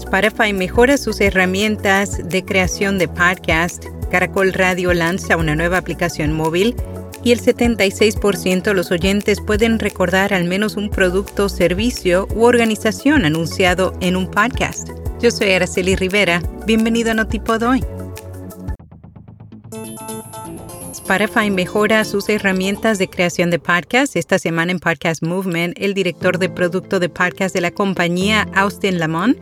Spotify mejora sus herramientas de creación de podcast. Caracol Radio lanza una nueva aplicación móvil y el 76% de los oyentes pueden recordar al menos un producto, servicio u organización anunciado en un podcast. Yo soy Araceli Rivera. Bienvenido a Notipod hoy. Spotify mejora sus herramientas de creación de podcast. Esta semana en Podcast Movement, el director de producto de podcast de la compañía, Austin Lamont,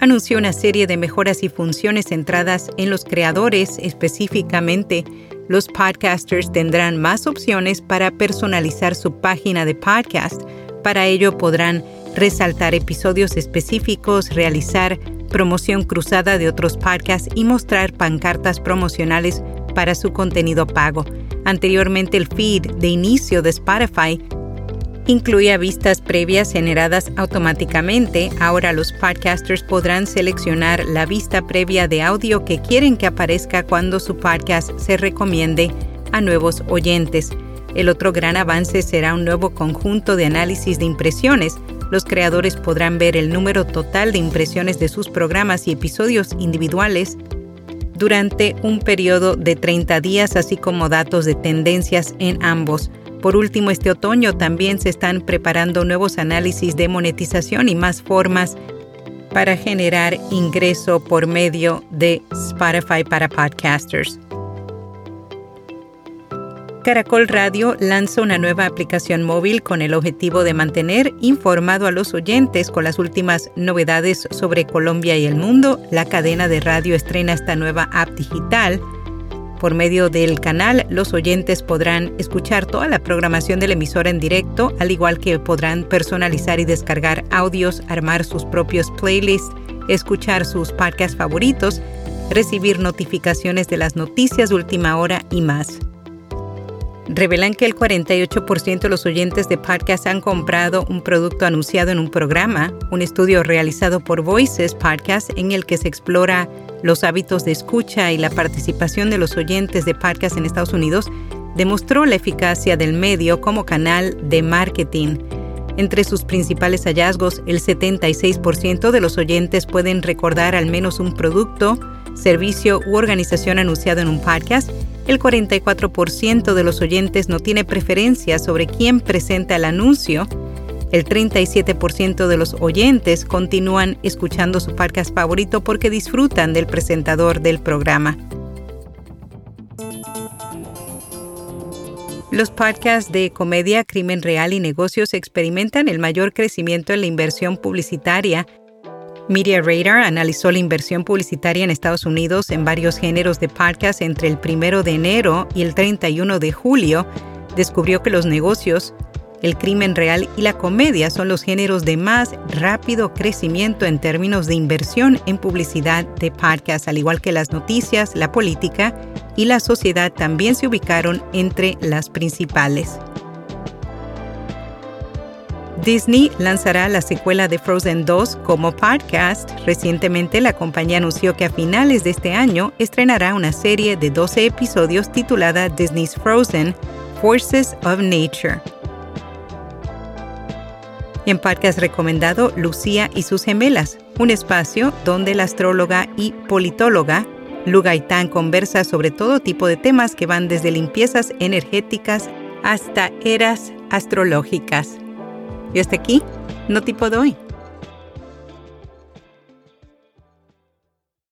anunció una serie de mejoras y funciones centradas en los creadores específicamente. Los podcasters tendrán más opciones para personalizar su página de podcast. Para ello podrán resaltar episodios específicos, realizar promoción cruzada de otros podcasts y mostrar pancartas promocionales para su contenido pago. Anteriormente el feed de inicio de Spotify incluía vistas previas generadas automáticamente. Ahora los podcasters podrán seleccionar la vista previa de audio que quieren que aparezca cuando su podcast se recomiende a nuevos oyentes. El otro gran avance será un nuevo conjunto de análisis de impresiones. Los creadores podrán ver el número total de impresiones de sus programas y episodios individuales durante un periodo de 30 días, así como datos de tendencias en ambos. Por último, este otoño también se están preparando nuevos análisis de monetización y más formas para generar ingreso por medio de Spotify para podcasters. Caracol Radio lanza una nueva aplicación móvil con el objetivo de mantener informado a los oyentes con las últimas novedades sobre Colombia y el mundo. La cadena de radio estrena esta nueva app digital por medio del canal, los oyentes podrán escuchar toda la programación de la emisora en directo, al igual que podrán personalizar y descargar audios, armar sus propios playlists, escuchar sus podcasts favoritos, recibir notificaciones de las noticias de última hora y más revelan que el 48% de los oyentes de podcast han comprado un producto anunciado en un programa, un estudio realizado por Voices Podcast en el que se explora los hábitos de escucha y la participación de los oyentes de podcast en Estados Unidos, demostró la eficacia del medio como canal de marketing. Entre sus principales hallazgos, el 76% de los oyentes pueden recordar al menos un producto, servicio u organización anunciado en un podcast el 44% de los oyentes no tiene preferencia sobre quién presenta el anuncio. El 37% de los oyentes continúan escuchando su podcast favorito porque disfrutan del presentador del programa. Los podcasts de comedia, crimen real y negocios experimentan el mayor crecimiento en la inversión publicitaria Media Radar analizó la inversión publicitaria en Estados Unidos en varios géneros de podcast entre el 1 de enero y el 31 de julio. Descubrió que los negocios, el crimen real y la comedia son los géneros de más rápido crecimiento en términos de inversión en publicidad de podcast, al igual que las noticias, la política y la sociedad también se ubicaron entre las principales. Disney lanzará la secuela de Frozen 2 como podcast. Recientemente la compañía anunció que a finales de este año estrenará una serie de 12 episodios titulada Disney's Frozen Forces of Nature. en podcast recomendado Lucía y sus gemelas, un espacio donde la astróloga y politóloga Lu Gaitán conversa sobre todo tipo de temas que van desde limpiezas energéticas hasta eras astrológicas. Y hasta aquí, no tipo de hoy.